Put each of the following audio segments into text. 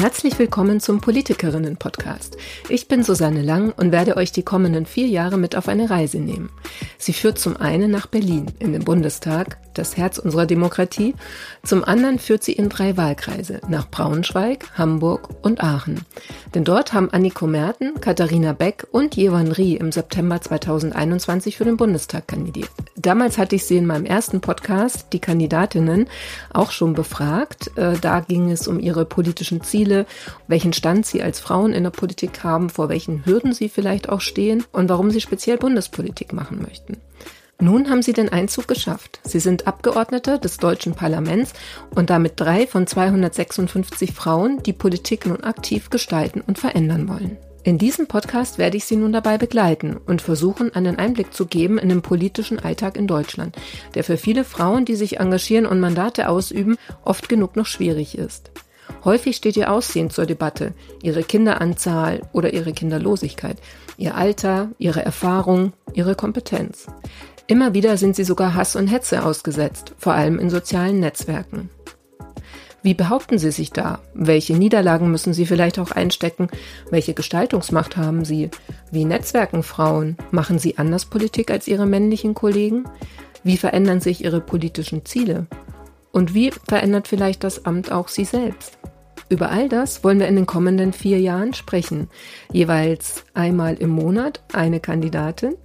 Herzlich willkommen zum Politikerinnen-Podcast. Ich bin Susanne Lang und werde euch die kommenden vier Jahre mit auf eine Reise nehmen. Sie führt zum einen nach Berlin, in den Bundestag, das Herz unserer Demokratie. Zum anderen führt sie in drei Wahlkreise, nach Braunschweig, Hamburg und Aachen. Denn dort haben Anniko Merten, Katharina Beck und Jewan Rie im September 2021 für den Bundestag kandidiert. Damals hatte ich sie in meinem ersten Podcast, die Kandidatinnen, auch schon befragt. Äh, da ging es um ihre politischen Ziele, welchen Stand sie als Frauen in der Politik haben, vor welchen Hürden sie vielleicht auch stehen und warum sie speziell Bundespolitik machen möchten. Nun haben sie den Einzug geschafft. Sie sind Abgeordnete des deutschen Parlaments und damit drei von 256 Frauen, die Politik nun aktiv gestalten und verändern wollen. In diesem Podcast werde ich Sie nun dabei begleiten und versuchen, einen Einblick zu geben in den politischen Alltag in Deutschland, der für viele Frauen, die sich engagieren und Mandate ausüben, oft genug noch schwierig ist. Häufig steht ihr Aussehen zur Debatte, ihre Kinderanzahl oder ihre Kinderlosigkeit, ihr Alter, ihre Erfahrung, ihre Kompetenz. Immer wieder sind sie sogar Hass und Hetze ausgesetzt, vor allem in sozialen Netzwerken. Wie behaupten sie sich da? Welche Niederlagen müssen sie vielleicht auch einstecken? Welche Gestaltungsmacht haben sie? Wie netzwerken Frauen? Machen sie anders Politik als ihre männlichen Kollegen? Wie verändern sich ihre politischen Ziele? Und wie verändert vielleicht das Amt auch sie selbst? Über all das wollen wir in den kommenden vier Jahren sprechen. Jeweils einmal im Monat eine Kandidatin.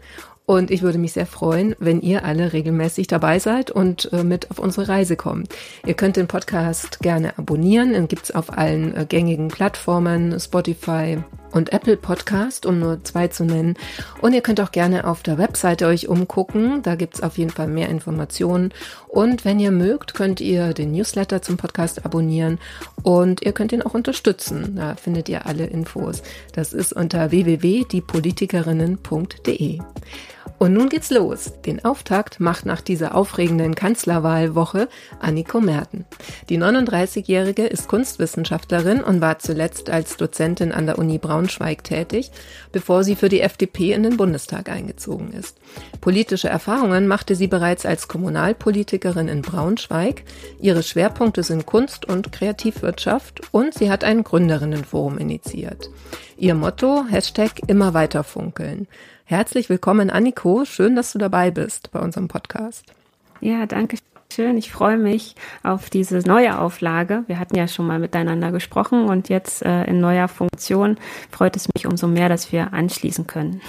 Und ich würde mich sehr freuen, wenn ihr alle regelmäßig dabei seid und äh, mit auf unsere Reise kommt. Ihr könnt den Podcast gerne abonnieren. Den gibt's auf allen äh, gängigen Plattformen, Spotify, und Apple Podcast, um nur zwei zu nennen. Und ihr könnt auch gerne auf der Webseite euch umgucken. Da gibt's auf jeden Fall mehr Informationen. Und wenn ihr mögt, könnt ihr den Newsletter zum Podcast abonnieren und ihr könnt ihn auch unterstützen. Da findet ihr alle Infos. Das ist unter www.diepolitikerinnen.de. Und nun geht's los. Den Auftakt macht nach dieser aufregenden Kanzlerwahlwoche Anniko Merten. Die 39-Jährige ist Kunstwissenschaftlerin und war zuletzt als Dozentin an der Uni Braunschweig tätig, bevor sie für die FDP in den Bundestag eingezogen ist. Politische Erfahrungen machte sie bereits als Kommunalpolitikerin in Braunschweig. Ihre Schwerpunkte sind Kunst und Kreativwirtschaft und sie hat ein Gründerinnenforum initiiert. Ihr Motto, Hashtag immer weiter funkeln. Herzlich willkommen, Anniko. Schön, dass du dabei bist bei unserem Podcast. Ja, danke schön. Ich freue mich auf diese neue Auflage. Wir hatten ja schon mal miteinander gesprochen und jetzt äh, in neuer Funktion freut es mich umso mehr, dass wir anschließen können.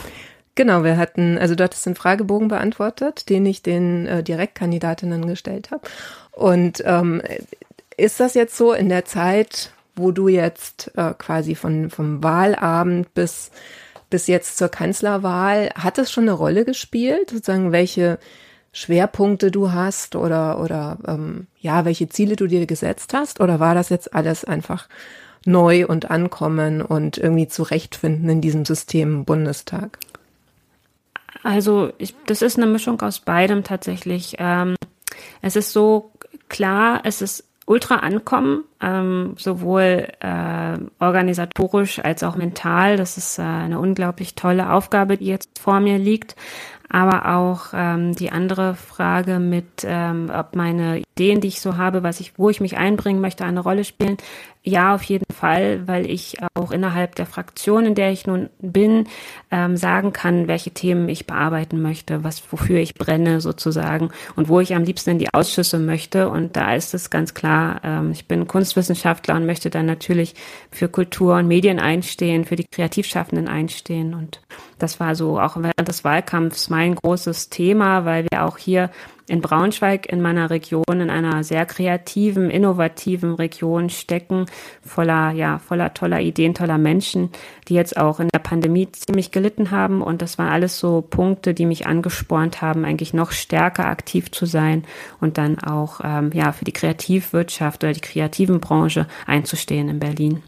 Genau, wir hatten, also du hattest den Fragebogen beantwortet, den ich den äh, Direktkandidatinnen gestellt habe. Und ähm, ist das jetzt so in der Zeit, wo du jetzt äh, quasi von vom Wahlabend bis bis jetzt zur Kanzlerwahl, hat es schon eine Rolle gespielt, sozusagen welche Schwerpunkte du hast oder oder ähm, ja, welche Ziele du dir gesetzt hast? Oder war das jetzt alles einfach neu und ankommen und irgendwie zurechtfinden in diesem System Bundestag? Also ich, das ist eine Mischung aus beidem tatsächlich. Ähm, es ist so klar, es ist ultra ankommen, ähm, sowohl äh, organisatorisch als auch mental. Das ist äh, eine unglaublich tolle Aufgabe, die jetzt vor mir liegt. Aber auch ähm, die andere Frage mit, ähm, ob meine Ideen, die ich so habe, was ich, wo ich mich einbringen möchte, eine Rolle spielen. Ja, auf jeden Fall, weil ich auch innerhalb der Fraktion, in der ich nun bin, ähm, sagen kann, welche Themen ich bearbeiten möchte, was wofür ich brenne sozusagen und wo ich am liebsten in die Ausschüsse möchte. Und da ist es ganz klar, ähm, ich bin Kunstwissenschaftler und möchte dann natürlich für Kultur und Medien einstehen, für die Kreativschaffenden einstehen. Und das war so auch während des Wahlkampfs mein großes Thema, weil wir auch hier in Braunschweig in meiner Region in einer sehr kreativen, innovativen Region stecken, voller, ja, voller toller Ideen, toller Menschen, die jetzt auch in der Pandemie ziemlich gelitten haben. Und das waren alles so Punkte, die mich angespornt haben, eigentlich noch stärker aktiv zu sein und dann auch, ähm, ja, für die Kreativwirtschaft oder die kreativen Branche einzustehen in Berlin.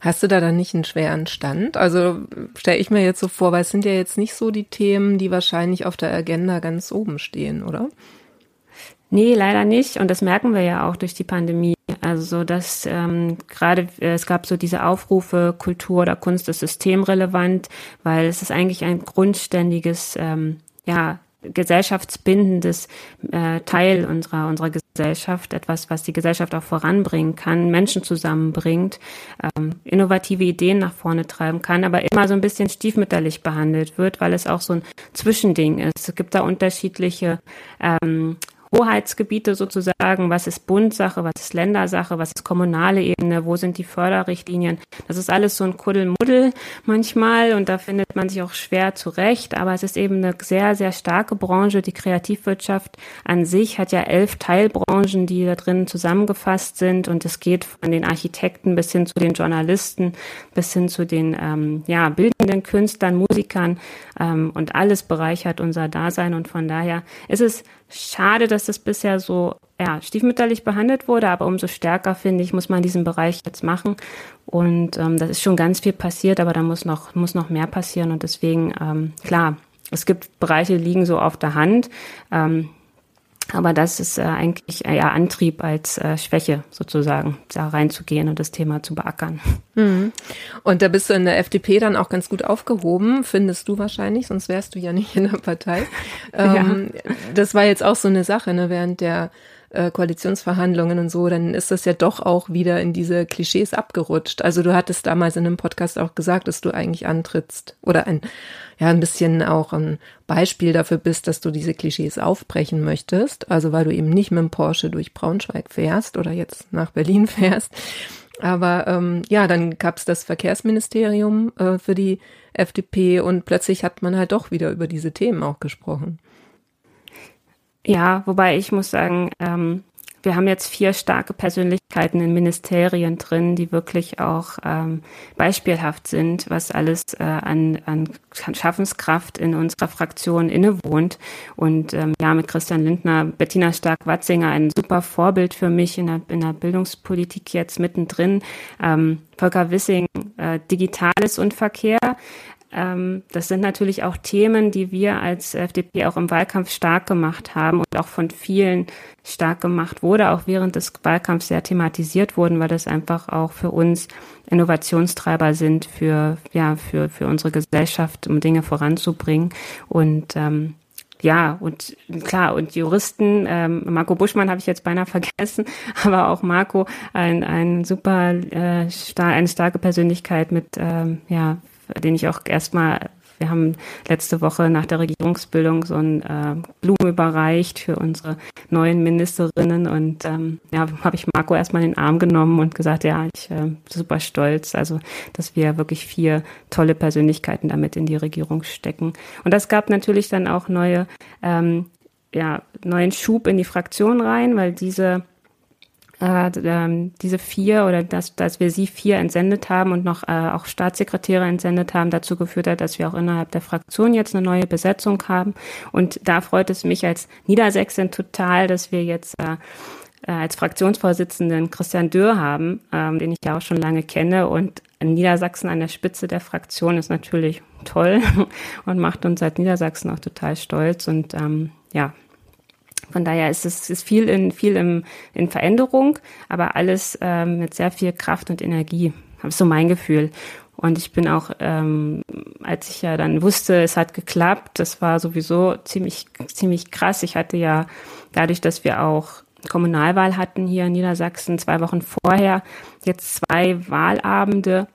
Hast du da dann nicht einen schweren Stand? Also stelle ich mir jetzt so vor, weil es sind ja jetzt nicht so die Themen, die wahrscheinlich auf der Agenda ganz oben stehen, oder? Nee, leider nicht. Und das merken wir ja auch durch die Pandemie. Also so, dass ähm, gerade äh, es gab so diese Aufrufe, Kultur oder Kunst ist systemrelevant, weil es ist eigentlich ein grundständiges ähm, ja, gesellschaftsbindendes äh, Teil unserer, unserer Gesellschaft, etwas, was die Gesellschaft auch voranbringen kann, Menschen zusammenbringt, ähm, innovative Ideen nach vorne treiben kann, aber immer so ein bisschen stiefmütterlich behandelt wird, weil es auch so ein Zwischending ist. Es gibt da unterschiedliche ähm, Hoheitsgebiete sozusagen, was ist Bundsache, was ist Ländersache, was ist kommunale Ebene, wo sind die Förderrichtlinien. Das ist alles so ein Kuddelmuddel manchmal und da findet man sich auch schwer zurecht, aber es ist eben eine sehr, sehr starke Branche. Die Kreativwirtschaft an sich hat ja elf Teilbranchen, die da drin zusammengefasst sind und es geht von den Architekten bis hin zu den Journalisten, bis hin zu den ähm, ja, bildenden Künstlern, Musikern ähm, und alles bereichert unser Dasein und von daher ist es schade, dass das bisher so ja, stiefmütterlich behandelt wurde, aber umso stärker, finde ich, muss man diesen Bereich jetzt machen. Und ähm, das ist schon ganz viel passiert, aber da muss noch, muss noch mehr passieren. Und deswegen, ähm, klar, es gibt Bereiche, die liegen so auf der Hand. Ähm, aber das ist äh, eigentlich eher Antrieb als äh, Schwäche sozusagen, da reinzugehen und das Thema zu beackern. Mhm. Und da bist du in der FDP dann auch ganz gut aufgehoben, findest du wahrscheinlich, sonst wärst du ja nicht in der Partei. Ähm, ja. Das war jetzt auch so eine Sache, ne, während der äh, Koalitionsverhandlungen und so, dann ist das ja doch auch wieder in diese Klischees abgerutscht. Also du hattest damals in einem Podcast auch gesagt, dass du eigentlich antrittst oder ein, ja, ein bisschen auch ein Beispiel dafür bist, dass du diese Klischees aufbrechen möchtest. Also weil du eben nicht mit dem Porsche durch Braunschweig fährst oder jetzt nach Berlin fährst. Aber ähm, ja, dann gab's das Verkehrsministerium äh, für die FDP und plötzlich hat man halt doch wieder über diese Themen auch gesprochen. Ja, wobei ich muss sagen, ähm, wir haben jetzt vier starke Persönlichkeiten in Ministerien drin, die wirklich auch ähm, beispielhaft sind, was alles äh, an, an Schaffenskraft in unserer Fraktion innewohnt. Und ähm, ja, mit Christian Lindner, Bettina Stark-Watzinger, ein super Vorbild für mich in der, in der Bildungspolitik jetzt mittendrin. Ähm, Volker Wissing, äh, Digitales und Verkehr. Ähm, das sind natürlich auch Themen, die wir als FDP auch im Wahlkampf stark gemacht haben und auch von vielen stark gemacht wurde, auch während des Wahlkampfs sehr thematisiert wurden, weil das einfach auch für uns Innovationstreiber sind für, ja, für, für unsere Gesellschaft, um Dinge voranzubringen. Und ähm, ja, und klar, und Juristen, ähm, Marco Buschmann habe ich jetzt beinahe vergessen, aber auch Marco, ein, ein super, äh, star eine starke Persönlichkeit mit ähm, ja, den ich auch erstmal, wir haben letzte Woche nach der Regierungsbildung so ein äh, Blumen überreicht für unsere neuen Ministerinnen und ähm, ja, habe ich Marco erstmal in den Arm genommen und gesagt, ja, ich äh, super stolz, also dass wir wirklich vier tolle Persönlichkeiten damit in die Regierung stecken. Und das gab natürlich dann auch neue ähm, ja, neuen Schub in die Fraktion rein, weil diese äh, ähm, diese vier oder dass, dass wir sie vier entsendet haben und noch äh, auch Staatssekretäre entsendet haben, dazu geführt hat, dass wir auch innerhalb der Fraktion jetzt eine neue Besetzung haben. Und da freut es mich als Niedersächsin total, dass wir jetzt äh, äh als Fraktionsvorsitzenden Christian Dürr haben, ähm, den ich ja auch schon lange kenne. Und Niedersachsen an der Spitze der Fraktion ist natürlich toll und macht uns seit Niedersachsen auch total stolz. Und ähm, ja, von daher ist es ist viel in viel im, in Veränderung, aber alles ähm, mit sehr viel Kraft und Energie. Das ist so mein Gefühl. Und ich bin auch, ähm, als ich ja dann wusste, es hat geklappt, das war sowieso ziemlich ziemlich krass. Ich hatte ja dadurch, dass wir auch Kommunalwahl hatten hier in Niedersachsen zwei Wochen vorher, jetzt zwei Wahlabende,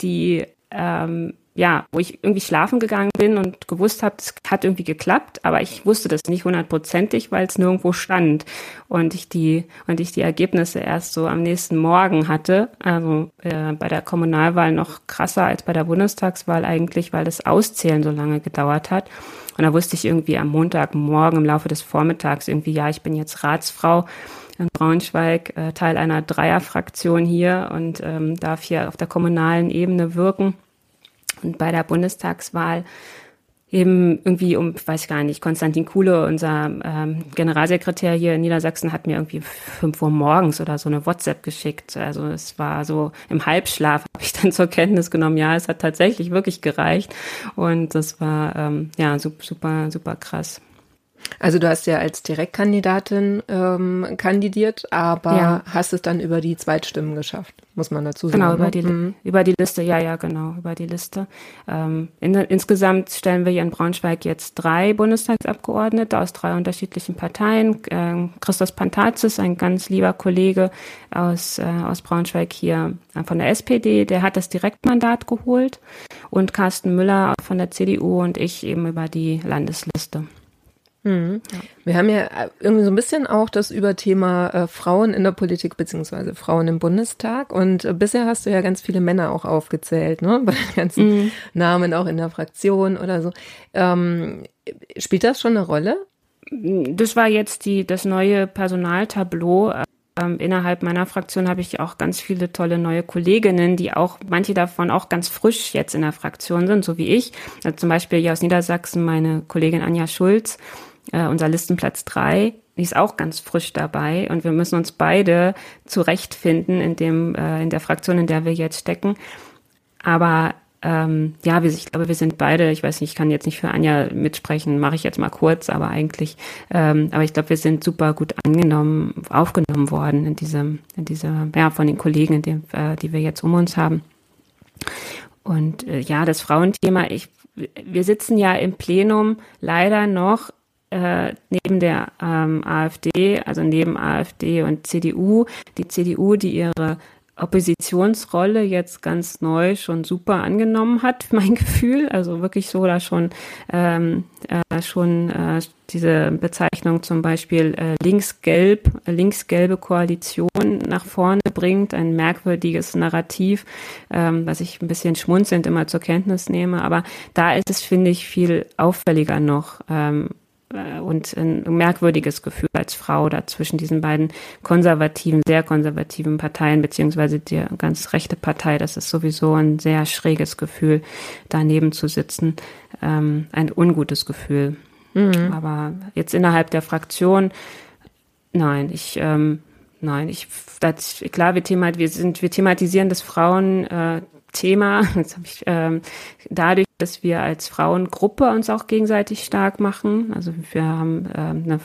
die ähm, ja, wo ich irgendwie schlafen gegangen bin und gewusst habe, es hat irgendwie geklappt, aber ich wusste das nicht hundertprozentig, weil es nirgendwo stand und ich die und ich die Ergebnisse erst so am nächsten Morgen hatte, also äh, bei der Kommunalwahl noch krasser als bei der Bundestagswahl eigentlich, weil das Auszählen so lange gedauert hat. Und da wusste ich irgendwie am Montagmorgen im Laufe des Vormittags irgendwie, ja, ich bin jetzt Ratsfrau in Braunschweig, äh, Teil einer Dreierfraktion hier und ähm, darf hier auf der kommunalen Ebene wirken und bei der Bundestagswahl eben irgendwie um, weiß gar nicht, Konstantin Kuhle, unser ähm, Generalsekretär hier in Niedersachsen, hat mir irgendwie fünf Uhr morgens oder so eine WhatsApp geschickt. Also es war so im Halbschlaf, habe ich dann zur Kenntnis genommen, ja, es hat tatsächlich wirklich gereicht. Und das war ähm, ja super, super krass. Also du hast ja als Direktkandidatin ähm, kandidiert, aber ja. hast es dann über die Zweitstimmen geschafft, muss man dazu sagen. Genau, über, ne? die, mhm. über die Liste, ja, ja, genau, über die Liste. Ähm, in, insgesamt stellen wir hier in Braunschweig jetzt drei Bundestagsabgeordnete aus drei unterschiedlichen Parteien. Ähm, Christos Pantazis, ein ganz lieber Kollege aus, äh, aus Braunschweig hier äh, von der SPD, der hat das Direktmandat geholt und Carsten Müller von der CDU und ich eben über die Landesliste. Mhm. Ja. Wir haben ja äh, irgendwie so ein bisschen auch das Überthema äh, Frauen in der Politik beziehungsweise Frauen im Bundestag. Und äh, bisher hast du ja ganz viele Männer auch aufgezählt, ne? Bei den ganzen mhm. Namen auch in der Fraktion oder so. Ähm, spielt das schon eine Rolle? Das war jetzt die, das neue Personaltableau. Ähm, innerhalb meiner Fraktion habe ich auch ganz viele tolle neue Kolleginnen, die auch, manche davon auch ganz frisch jetzt in der Fraktion sind, so wie ich. Also zum Beispiel hier aus Niedersachsen meine Kollegin Anja Schulz, äh, unser Listenplatz drei, die ist auch ganz frisch dabei und wir müssen uns beide zurechtfinden in dem, äh, in der Fraktion, in der wir jetzt stecken. Aber ähm, ja, wir, ich glaube, wir sind beide, ich weiß nicht, ich kann jetzt nicht für Anja mitsprechen, mache ich jetzt mal kurz, aber eigentlich, ähm, aber ich glaube, wir sind super gut angenommen, aufgenommen worden in diesem, in dieser, ja, von den Kollegen, in dem, äh, die wir jetzt um uns haben. Und äh, ja, das Frauenthema, ich, wir sitzen ja im Plenum leider noch äh, neben der ähm, AfD, also neben AfD und CDU, die CDU, die ihre Oppositionsrolle jetzt ganz neu schon super angenommen hat, mein Gefühl. Also wirklich so da schon ähm, äh, schon äh, diese Bezeichnung zum Beispiel äh, links-gelb, links-gelbe Koalition nach vorne bringt, ein merkwürdiges Narrativ, ähm, was ich ein bisschen schmunzelnd immer zur Kenntnis nehme. Aber da ist es, finde ich, viel auffälliger noch. Ähm, äh, und ein merkwürdiges Gefühl als Frau da zwischen diesen beiden konservativen, sehr konservativen Parteien, beziehungsweise die ganz rechte Partei. Das ist sowieso ein sehr schräges Gefühl, daneben zu sitzen. Ähm, ein ungutes Gefühl. Mhm. Aber jetzt innerhalb der Fraktion, nein, ich, ähm, nein, ich, das, klar, wir, themat, wir sind, wir thematisieren das Frauen, äh, Thema. Jetzt habe ich ähm, dadurch, dass wir als Frauengruppe uns auch gegenseitig stark machen. Also wir haben ähm, eine,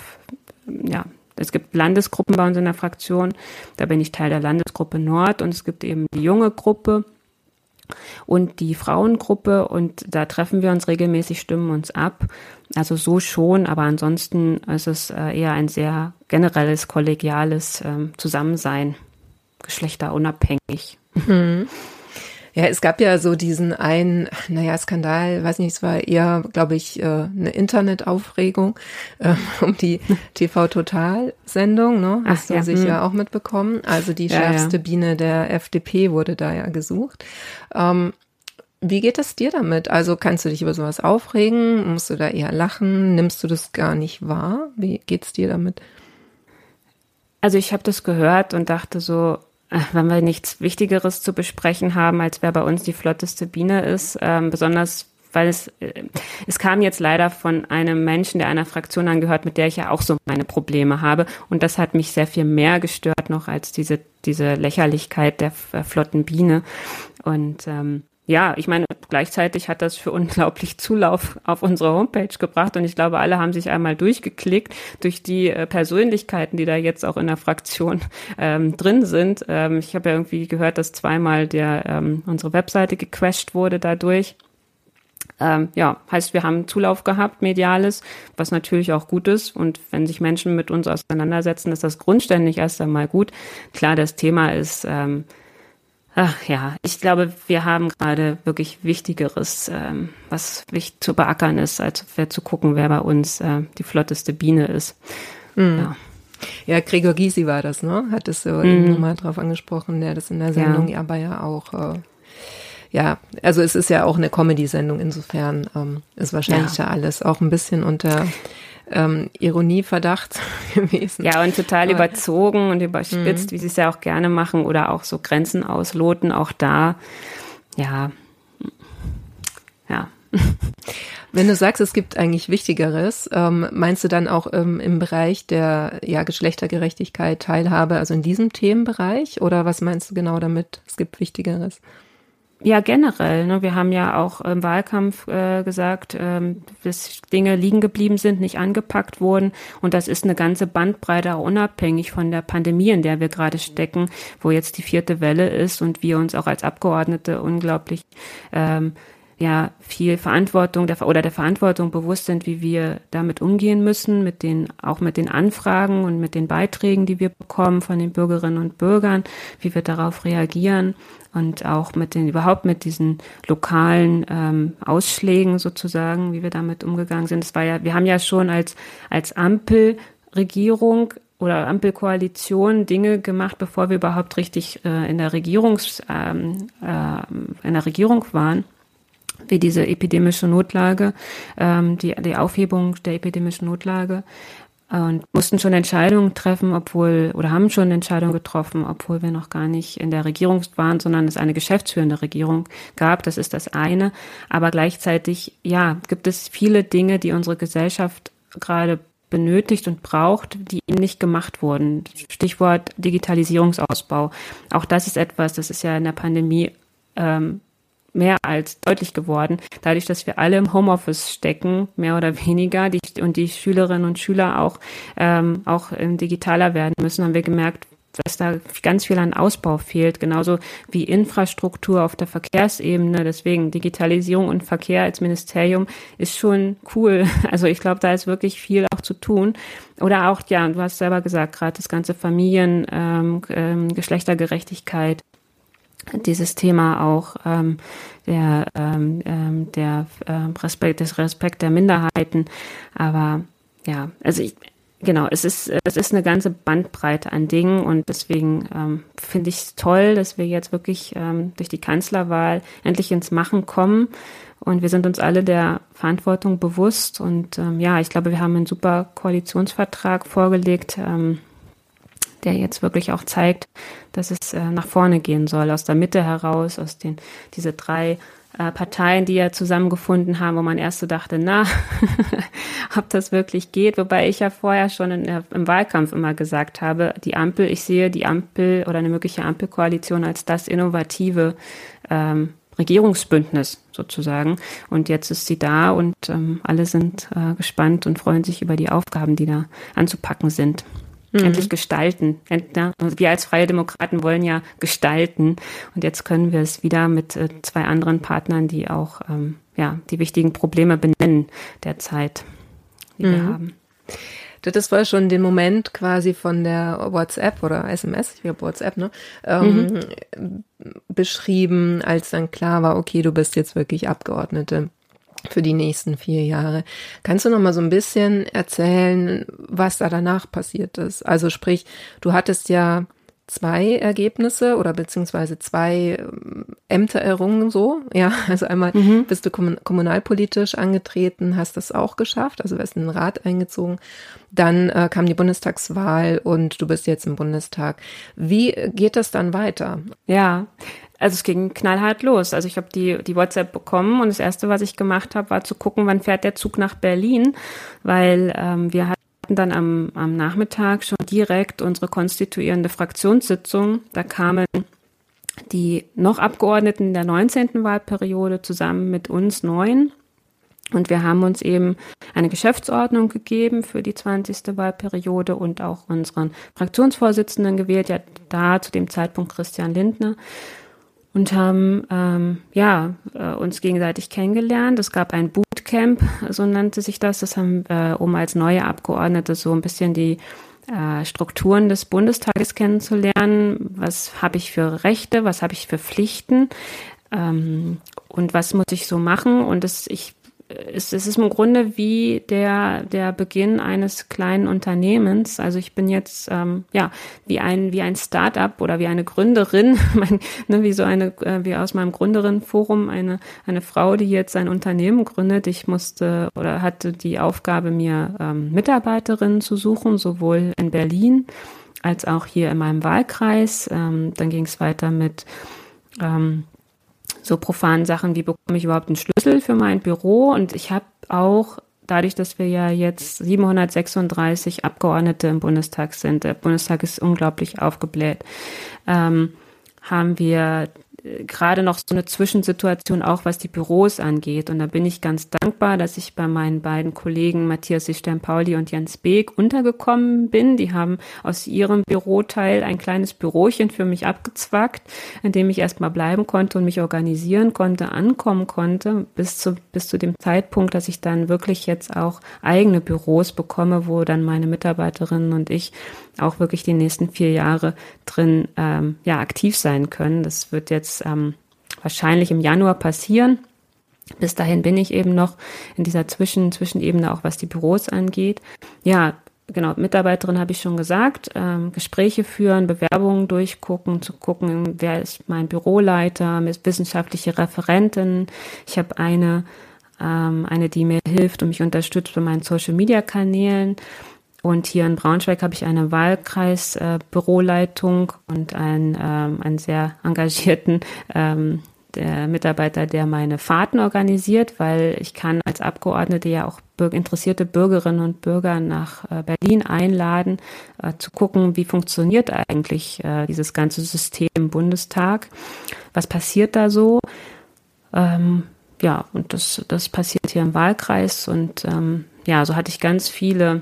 ja, es gibt Landesgruppen bei uns in der Fraktion. Da bin ich Teil der Landesgruppe Nord und es gibt eben die junge Gruppe und die Frauengruppe und da treffen wir uns regelmäßig, stimmen uns ab. Also so schon, aber ansonsten ist es äh, eher ein sehr generelles, kollegiales ähm, Zusammensein, geschlechterunabhängig. Mhm. Ja, es gab ja so diesen einen, naja, Skandal, weiß nicht, es war eher, glaube ich, äh, eine Internetaufregung äh, um die TV-Total-Sendung, ne? Hast du ja. sicher hm. auch mitbekommen. Also die schärfste ja. Biene der FDP wurde da ja gesucht. Ähm, wie geht es dir damit? Also kannst du dich über sowas aufregen? Musst du da eher lachen? Nimmst du das gar nicht wahr? Wie geht's dir damit? Also ich habe das gehört und dachte so, wenn wir nichts Wichtigeres zu besprechen haben, als wer bei uns die flotteste Biene ist, ähm, besonders weil es, äh, es kam jetzt leider von einem Menschen, der einer Fraktion angehört, mit der ich ja auch so meine Probleme habe. Und das hat mich sehr viel mehr gestört noch als diese, diese Lächerlichkeit der flotten Biene. Und ähm, ja, ich meine, gleichzeitig hat das für unglaublich Zulauf auf unsere Homepage gebracht und ich glaube, alle haben sich einmal durchgeklickt durch die äh, Persönlichkeiten, die da jetzt auch in der Fraktion ähm, drin sind. Ähm, ich habe ja irgendwie gehört, dass zweimal der ähm, unsere Webseite gecrashed wurde dadurch. Ähm, ja, heißt, wir haben Zulauf gehabt, mediales, was natürlich auch gut ist. Und wenn sich Menschen mit uns auseinandersetzen, ist das grundständig erst einmal gut. Klar, das Thema ist ähm, Ach ja, ich glaube, wir haben gerade wirklich Wichtigeres, ähm, was wichtig zu beackern ist, als zu gucken, wer bei uns äh, die flotteste Biene ist. Mhm. Ja. Ja, Gregor Gysi war das, ne? Hat es so mhm. eben nochmal drauf angesprochen, der das in der Sendung ja. aber ja auch, äh, ja, also es ist ja auch eine Comedy-Sendung, insofern ähm, ist wahrscheinlich ja. ja alles auch ein bisschen unter ähm, Ironieverdacht gewesen. Ja, und total Aber, überzogen und überspitzt, mhm. wie sie es ja auch gerne machen, oder auch so Grenzen ausloten, auch da, ja, ja. Wenn du sagst, es gibt eigentlich Wichtigeres, ähm, meinst du dann auch ähm, im Bereich der ja, Geschlechtergerechtigkeit Teilhabe, also in diesem Themenbereich? Oder was meinst du genau damit? Es gibt Wichtigeres? Ja, generell. Ne? Wir haben ja auch im Wahlkampf äh, gesagt, ähm, dass Dinge liegen geblieben sind, nicht angepackt wurden. Und das ist eine ganze Bandbreite, auch unabhängig von der Pandemie, in der wir gerade stecken, wo jetzt die vierte Welle ist und wir uns auch als Abgeordnete unglaublich ähm, ja viel Verantwortung der, oder der Verantwortung bewusst sind, wie wir damit umgehen müssen, mit den, auch mit den Anfragen und mit den Beiträgen, die wir bekommen von den Bürgerinnen und Bürgern, wie wir darauf reagieren und auch mit den, überhaupt mit diesen lokalen ähm, Ausschlägen sozusagen, wie wir damit umgegangen sind. Das war ja, wir haben ja schon als, als Ampelregierung oder Ampelkoalition Dinge gemacht, bevor wir überhaupt richtig äh, in der Regierungs, ähm, äh, in der Regierung waren wie diese epidemische Notlage, ähm, die, die Aufhebung der epidemischen Notlage und mussten schon Entscheidungen treffen, obwohl, oder haben schon Entscheidungen getroffen, obwohl wir noch gar nicht in der Regierung waren, sondern es eine geschäftsführende Regierung gab. Das ist das eine. Aber gleichzeitig, ja, gibt es viele Dinge, die unsere Gesellschaft gerade benötigt und braucht, die eben nicht gemacht wurden. Stichwort Digitalisierungsausbau. Auch das ist etwas, das ist ja in der Pandemie ähm, mehr als deutlich geworden. Dadurch, dass wir alle im Homeoffice stecken, mehr oder weniger, die, und die Schülerinnen und Schüler auch, ähm, auch digitaler werden müssen, haben wir gemerkt, dass da ganz viel an Ausbau fehlt, genauso wie Infrastruktur auf der Verkehrsebene. Deswegen Digitalisierung und Verkehr als Ministerium ist schon cool. Also ich glaube, da ist wirklich viel auch zu tun. Oder auch, ja, du hast selber gesagt, gerade das ganze Familien, ähm, ähm, Geschlechtergerechtigkeit dieses Thema auch ähm, der, ähm, ähm, der äh, Respekt, des Respekt der Minderheiten. Aber ja, also ich, genau, es ist, es ist eine ganze Bandbreite an Dingen und deswegen ähm, finde ich es toll, dass wir jetzt wirklich ähm, durch die Kanzlerwahl endlich ins Machen kommen. Und wir sind uns alle der Verantwortung bewusst. Und ähm, ja, ich glaube, wir haben einen super Koalitionsvertrag vorgelegt. Ähm, der jetzt wirklich auch zeigt, dass es äh, nach vorne gehen soll, aus der Mitte heraus, aus den diese drei äh, Parteien, die ja zusammengefunden haben, wo man erst so dachte, na, ob das wirklich geht, wobei ich ja vorher schon in, im Wahlkampf immer gesagt habe, die Ampel, ich sehe die Ampel oder eine mögliche Ampelkoalition als das innovative ähm, Regierungsbündnis sozusagen. Und jetzt ist sie da und ähm, alle sind äh, gespannt und freuen sich über die Aufgaben, die da anzupacken sind mhm. endlich gestalten. Wir als Freie Demokraten wollen ja gestalten. Und jetzt können wir es wieder mit äh, zwei anderen Partnern, die auch ähm, ja, die wichtigen Probleme benennen der Zeit, die mhm. wir haben. Das war schon den Moment quasi von der WhatsApp oder SMS, ich glaube WhatsApp, ne, ähm, mhm. beschrieben, als dann klar war, okay, du bist jetzt wirklich Abgeordnete für die nächsten vier Jahre. Kannst du noch mal so ein bisschen erzählen, was da danach passiert ist? Also sprich, du hattest ja zwei Ergebnisse oder beziehungsweise zwei ähm, Ämter errungen so. Ja, also einmal mhm. bist du kommunalpolitisch angetreten, hast das auch geschafft, also wirst in den Rat eingezogen. Dann äh, kam die Bundestagswahl und du bist jetzt im Bundestag. Wie geht das dann weiter? Ja, also es ging knallhart los. Also ich habe die, die WhatsApp bekommen und das Erste, was ich gemacht habe, war zu gucken, wann fährt der Zug nach Berlin, weil ähm, wir hatten dann am, am Nachmittag schon direkt unsere konstituierende Fraktionssitzung. Da kamen die noch Abgeordneten der 19. Wahlperiode zusammen mit uns neun. Und wir haben uns eben eine Geschäftsordnung gegeben für die 20. Wahlperiode und auch unseren Fraktionsvorsitzenden gewählt, ja da zu dem Zeitpunkt Christian Lindner und haben ähm, ja äh, uns gegenseitig kennengelernt. Es gab ein Bootcamp, so nannte sich das. Das haben äh, um als neue Abgeordnete so ein bisschen die äh, Strukturen des Bundestages kennenzulernen. Was habe ich für Rechte? Was habe ich für Pflichten? Ähm, und was muss ich so machen? Und das, ich es, es ist im Grunde wie der, der Beginn eines kleinen Unternehmens. Also ich bin jetzt ähm, ja wie ein, wie ein Start-up oder wie eine Gründerin, mein, ne, wie so eine, äh, wie aus meinem Gründerinnenforum eine, eine Frau, die jetzt ein Unternehmen gründet. Ich musste oder hatte die Aufgabe, mir ähm, Mitarbeiterinnen zu suchen, sowohl in Berlin als auch hier in meinem Wahlkreis. Ähm, dann ging es weiter mit ähm, so profanen Sachen, wie bekomme ich überhaupt einen Schlüssel für mein Büro? Und ich habe auch dadurch, dass wir ja jetzt 736 Abgeordnete im Bundestag sind, der Bundestag ist unglaublich aufgebläht, ähm, haben wir gerade noch so eine Zwischensituation auch, was die Büros angeht. Und da bin ich ganz dankbar, dass ich bei meinen beiden Kollegen Matthias Stern-Pauli und Jens Beek untergekommen bin. Die haben aus ihrem Büroteil ein kleines Bürochen für mich abgezwackt, in dem ich erstmal bleiben konnte und mich organisieren konnte, ankommen konnte, bis zu, bis zu dem Zeitpunkt, dass ich dann wirklich jetzt auch eigene Büros bekomme, wo dann meine Mitarbeiterinnen und ich auch wirklich die nächsten vier Jahre drin ähm, ja, aktiv sein können. Das wird jetzt ähm, wahrscheinlich im Januar passieren. Bis dahin bin ich eben noch in dieser Zwischen Zwischenebene, auch was die Büros angeht. Ja, genau, Mitarbeiterin habe ich schon gesagt, ähm, Gespräche führen, Bewerbungen durchgucken, zu gucken, wer ist mein Büroleiter, wissenschaftliche Referentin. Ich habe eine, ähm, eine, die mir hilft und mich unterstützt bei meinen Social-Media-Kanälen. Und hier in Braunschweig habe ich eine Wahlkreisbüroleitung äh, und einen, ähm, einen sehr engagierten ähm, der Mitarbeiter, der meine Fahrten organisiert, weil ich kann als Abgeordnete ja auch interessierte Bürgerinnen und Bürger nach äh, Berlin einladen, äh, zu gucken, wie funktioniert eigentlich äh, dieses ganze System im Bundestag, was passiert da so. Ähm, ja, und das, das passiert hier im Wahlkreis und ähm, ja, so hatte ich ganz viele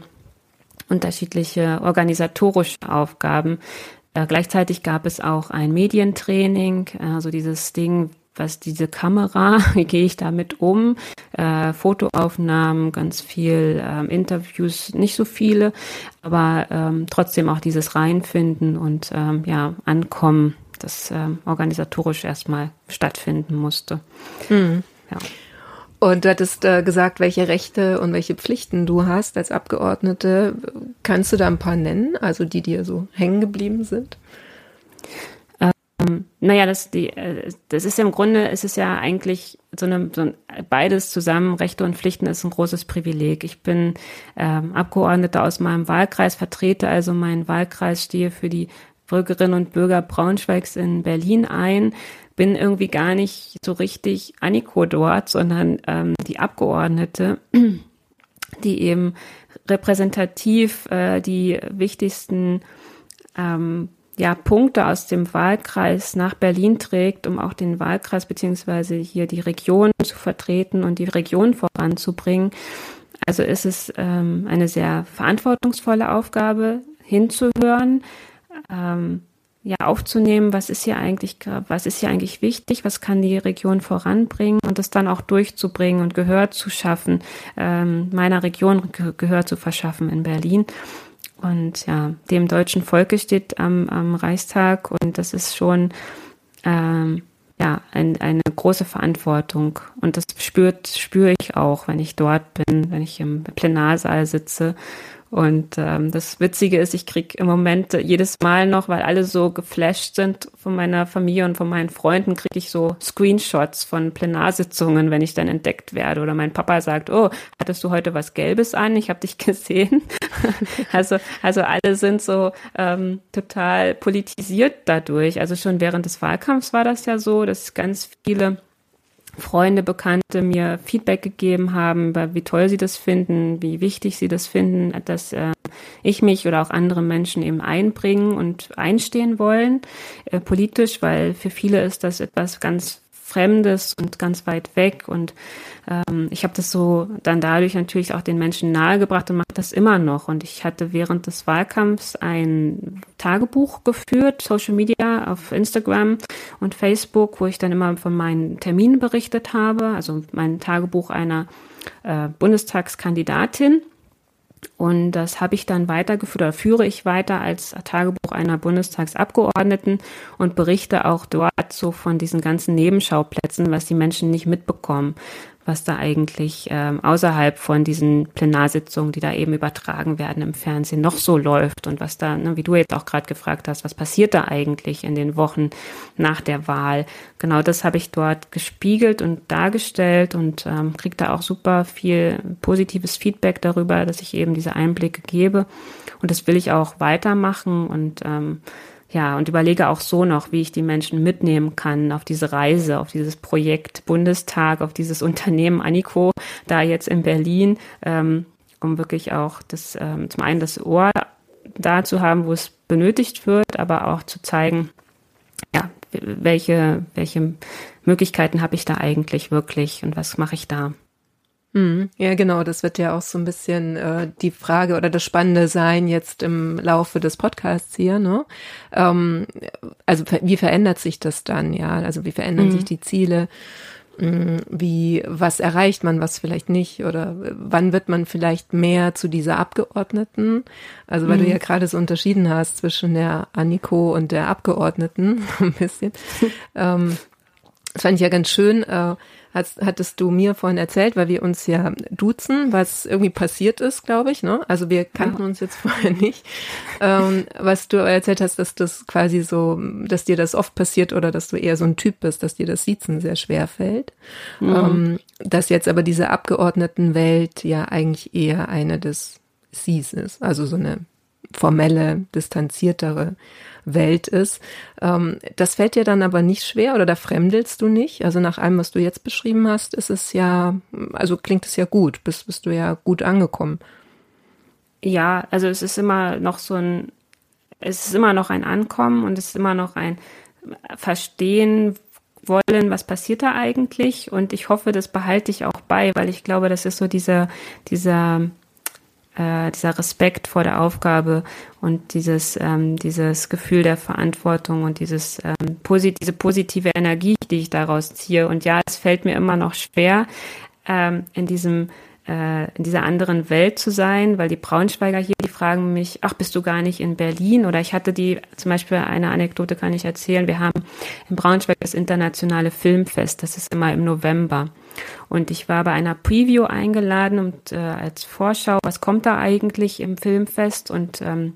unterschiedliche organisatorische Aufgaben. Äh, gleichzeitig gab es auch ein Medientraining, also dieses Ding, was diese Kamera, wie gehe ich damit um, äh, Fotoaufnahmen, ganz viel ähm, Interviews, nicht so viele, aber ähm, trotzdem auch dieses Reinfinden und ähm, ja, Ankommen, das ähm, organisatorisch erstmal stattfinden musste. Mhm. Ja. Und du hattest äh, gesagt, welche Rechte und welche Pflichten du hast als Abgeordnete. Kannst du da ein paar nennen, also die dir so hängen geblieben sind? Ähm, naja, das, die, äh, das ist im Grunde, es ist ja eigentlich so, eine, so ein, beides zusammen, Rechte und Pflichten ist ein großes Privileg. Ich bin ähm, Abgeordnete aus meinem Wahlkreis, vertrete also meinen Wahlkreis, stehe für die Bürgerinnen und Bürger Braunschweigs in Berlin ein bin irgendwie gar nicht so richtig Anniko dort, sondern ähm, die Abgeordnete, die eben repräsentativ äh, die wichtigsten ähm, ja, Punkte aus dem Wahlkreis nach Berlin trägt, um auch den Wahlkreis beziehungsweise hier die Region zu vertreten und die Region voranzubringen. Also ist es ähm, eine sehr verantwortungsvolle Aufgabe, hinzuhören, ähm, ja aufzunehmen, was ist hier eigentlich, was ist hier eigentlich wichtig, was kann die Region voranbringen und das dann auch durchzubringen und Gehör zu schaffen, ähm, meiner Region Gehör zu verschaffen in Berlin. Und ja, dem deutschen Volke steht am, am Reichstag und das ist schon ähm, ja ein, eine große Verantwortung und das spürt spüre ich auch, wenn ich dort bin, wenn ich im Plenarsaal sitze und ähm, das Witzige ist, ich krieg im Moment jedes Mal noch, weil alle so geflasht sind von meiner Familie und von meinen Freunden, kriege ich so Screenshots von Plenarsitzungen, wenn ich dann entdeckt werde. Oder mein Papa sagt, oh, hattest du heute was Gelbes an? Ich habe dich gesehen. also, also alle sind so ähm, total politisiert dadurch. Also schon während des Wahlkampfs war das ja so, dass ganz viele Freunde, Bekannte mir Feedback gegeben haben, wie toll sie das finden, wie wichtig sie das finden, dass äh, ich mich oder auch andere Menschen eben einbringen und einstehen wollen, äh, politisch, weil für viele ist das etwas ganz Fremdes und ganz weit weg. Und ähm, ich habe das so dann dadurch natürlich auch den Menschen nahegebracht und mache das immer noch. Und ich hatte während des Wahlkampfs ein Tagebuch geführt, Social Media auf Instagram und Facebook, wo ich dann immer von meinen Terminen berichtet habe. Also mein Tagebuch einer äh, Bundestagskandidatin. Und das habe ich dann weitergeführt oder führe ich weiter als Tagebuch einer Bundestagsabgeordneten und berichte auch dort so von diesen ganzen Nebenschauplätzen, was die Menschen nicht mitbekommen was da eigentlich ähm, außerhalb von diesen Plenarsitzungen, die da eben übertragen werden im Fernsehen, noch so läuft und was da, ne, wie du jetzt auch gerade gefragt hast, was passiert da eigentlich in den Wochen nach der Wahl. Genau das habe ich dort gespiegelt und dargestellt und ähm, kriege da auch super viel positives Feedback darüber, dass ich eben diese Einblicke gebe. Und das will ich auch weitermachen und ähm, ja, und überlege auch so noch, wie ich die Menschen mitnehmen kann auf diese Reise, auf dieses Projekt Bundestag, auf dieses Unternehmen Aniko, da jetzt in Berlin, ähm, um wirklich auch das, ähm, zum einen das Ohr da zu haben, wo es benötigt wird, aber auch zu zeigen, ja, welche, welche Möglichkeiten habe ich da eigentlich wirklich und was mache ich da? Mhm. Ja, genau, das wird ja auch so ein bisschen äh, die Frage oder das Spannende sein jetzt im Laufe des Podcasts hier, ne? Ähm, also wie verändert sich das dann, ja? Also wie verändern mhm. sich die Ziele? Mm, wie, was erreicht man, was vielleicht nicht oder wann wird man vielleicht mehr zu dieser Abgeordneten? Also weil mhm. du ja gerade so unterschieden hast zwischen der Anniko und der Abgeordneten, ein bisschen. ähm, das fand ich ja ganz schön. Äh, hast, hattest du mir vorhin erzählt, weil wir uns ja duzen, was irgendwie passiert ist, glaube ich. Ne? Also wir kannten ja. uns jetzt vorher nicht. Ähm, was du erzählt hast, dass das quasi so, dass dir das oft passiert oder dass du eher so ein Typ bist, dass dir das Siezen sehr schwer fällt. Mhm. Ähm, dass jetzt aber diese Abgeordnetenwelt ja eigentlich eher eine des Sies ist, also so eine formelle, distanziertere Welt ist. Ähm, das fällt dir dann aber nicht schwer oder da fremdelst du nicht. Also nach allem, was du jetzt beschrieben hast, ist es ja, also klingt es ja gut, bist, bist du ja gut angekommen. Ja, also es ist immer noch so ein, es ist immer noch ein Ankommen und es ist immer noch ein Verstehen wollen, was passiert da eigentlich und ich hoffe, das behalte ich auch bei, weil ich glaube, das ist so dieser, dieser äh, dieser Respekt vor der Aufgabe und dieses, ähm, dieses Gefühl der Verantwortung und dieses, ähm, posit diese positive Energie, die ich daraus ziehe. Und ja, es fällt mir immer noch schwer, ähm, in diesem äh, in dieser anderen Welt zu sein, weil die Braunschweiger hier, die fragen mich, ach, bist du gar nicht in Berlin? Oder ich hatte die, zum Beispiel eine Anekdote kann ich erzählen, wir haben in Braunschweig das internationale Filmfest, das ist immer im November. Und ich war bei einer Preview eingeladen und äh, als Vorschau, was kommt da eigentlich im Filmfest? Und ähm,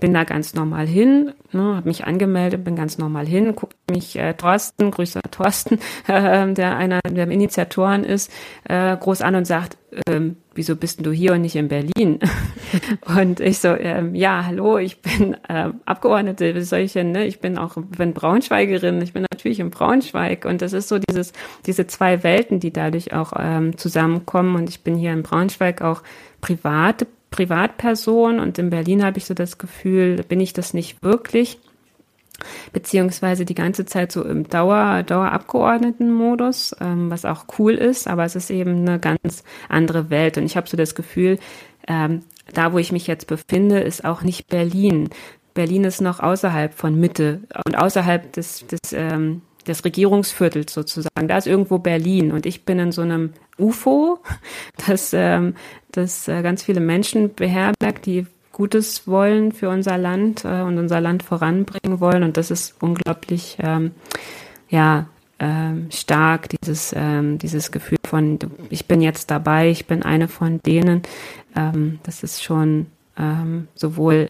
bin da ganz normal hin, ne, habe mich angemeldet, bin ganz normal hin, guckt mich äh, Thorsten, Grüße Thorsten, äh, der einer der Initiatoren ist, äh, groß an und sagt, ähm, wieso bist du hier und nicht in Berlin? und ich so, ähm, ja, hallo, ich bin äh, Abgeordnete, wie soll ich denn, ne? Ich bin auch, bin Braunschweigerin, ich bin natürlich in Braunschweig und das ist so dieses, diese zwei Welten, die dadurch auch ähm, zusammenkommen und ich bin hier in Braunschweig auch private Privatperson und in Berlin habe ich so das Gefühl, bin ich das nicht wirklich beziehungsweise die ganze Zeit so im Dauer, Dauerabgeordnetenmodus, ähm, was auch cool ist, aber es ist eben eine ganz andere Welt. Und ich habe so das Gefühl, ähm, da wo ich mich jetzt befinde, ist auch nicht Berlin. Berlin ist noch außerhalb von Mitte und außerhalb des, des, ähm, des Regierungsviertels sozusagen. Da ist irgendwo Berlin und ich bin in so einem UFO, das, ähm, das äh, ganz viele Menschen beherbergt, die Gutes wollen für unser Land äh, und unser Land voranbringen wollen. Und das ist unglaublich, ähm, ja, ähm, stark, dieses, ähm, dieses Gefühl von, ich bin jetzt dabei, ich bin eine von denen. Ähm, das ist schon ähm, sowohl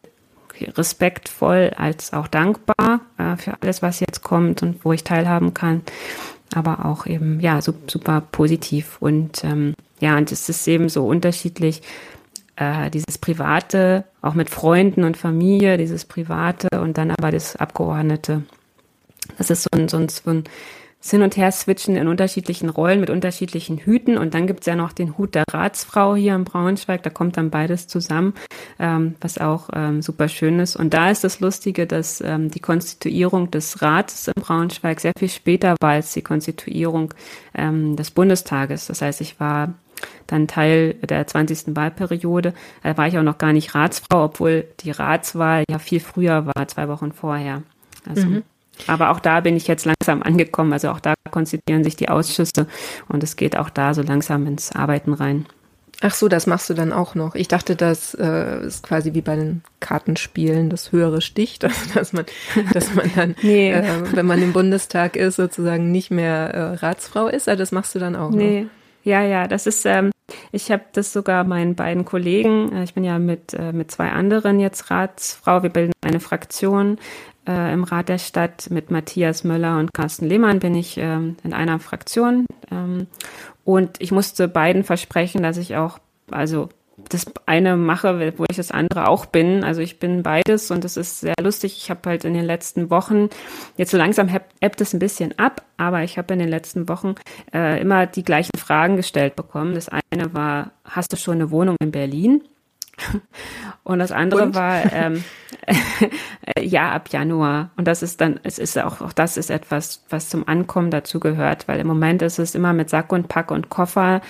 respektvoll als auch dankbar äh, für alles, was jetzt kommt und wo ich teilhaben kann. Aber auch eben, ja, super positiv. Und ähm, ja, und es ist eben so unterschiedlich, äh, dieses Private, auch mit Freunden und Familie, dieses Private und dann aber das Abgeordnete. Das ist so ein, so ein, so ein Hin- und Her-Switchen in unterschiedlichen Rollen mit unterschiedlichen Hüten. Und dann gibt's ja noch den Hut der Ratsfrau hier in Braunschweig. Da kommt dann beides zusammen, ähm, was auch ähm, super schön ist. Und da ist das Lustige, dass ähm, die Konstituierung des Rates in Braunschweig sehr viel später war als die Konstituierung ähm, des Bundestages. Das heißt, ich war dann Teil der 20. Wahlperiode. Da war ich auch noch gar nicht Ratsfrau, obwohl die Ratswahl ja viel früher war, zwei Wochen vorher. Also, mhm. Aber auch da bin ich jetzt langsam angekommen. Also auch da konstituieren sich die Ausschüsse und es geht auch da so langsam ins Arbeiten rein. Ach so, das machst du dann auch noch. Ich dachte, das äh, ist quasi wie bei den Kartenspielen das höhere Sticht, also dass man, dass man dann, nee. äh, wenn man im Bundestag ist, sozusagen nicht mehr äh, Ratsfrau ist. Also das machst du dann auch nee. noch. Ja, ja, das ist, ähm, ich habe das sogar meinen beiden Kollegen, äh, ich bin ja mit, äh, mit zwei anderen jetzt Ratsfrau, wir bilden eine Fraktion äh, im Rat der Stadt. Mit Matthias Möller und Carsten Lehmann bin ich ähm, in einer Fraktion. Ähm, und ich musste beiden versprechen, dass ich auch, also das eine mache, wo ich das andere auch bin. Also ich bin beides und es ist sehr lustig. Ich habe halt in den letzten Wochen, jetzt so langsam ebbt es ein bisschen ab, aber ich habe in den letzten Wochen äh, immer die gleichen Fragen gestellt bekommen. Das eine war, hast du schon eine Wohnung in Berlin? Und das andere Und? war ähm, ja ab Januar. Und das ist dann, es ist auch, auch das ist etwas, was zum Ankommen dazu gehört, weil im Moment ist es immer mit Sack und Pack und Koffer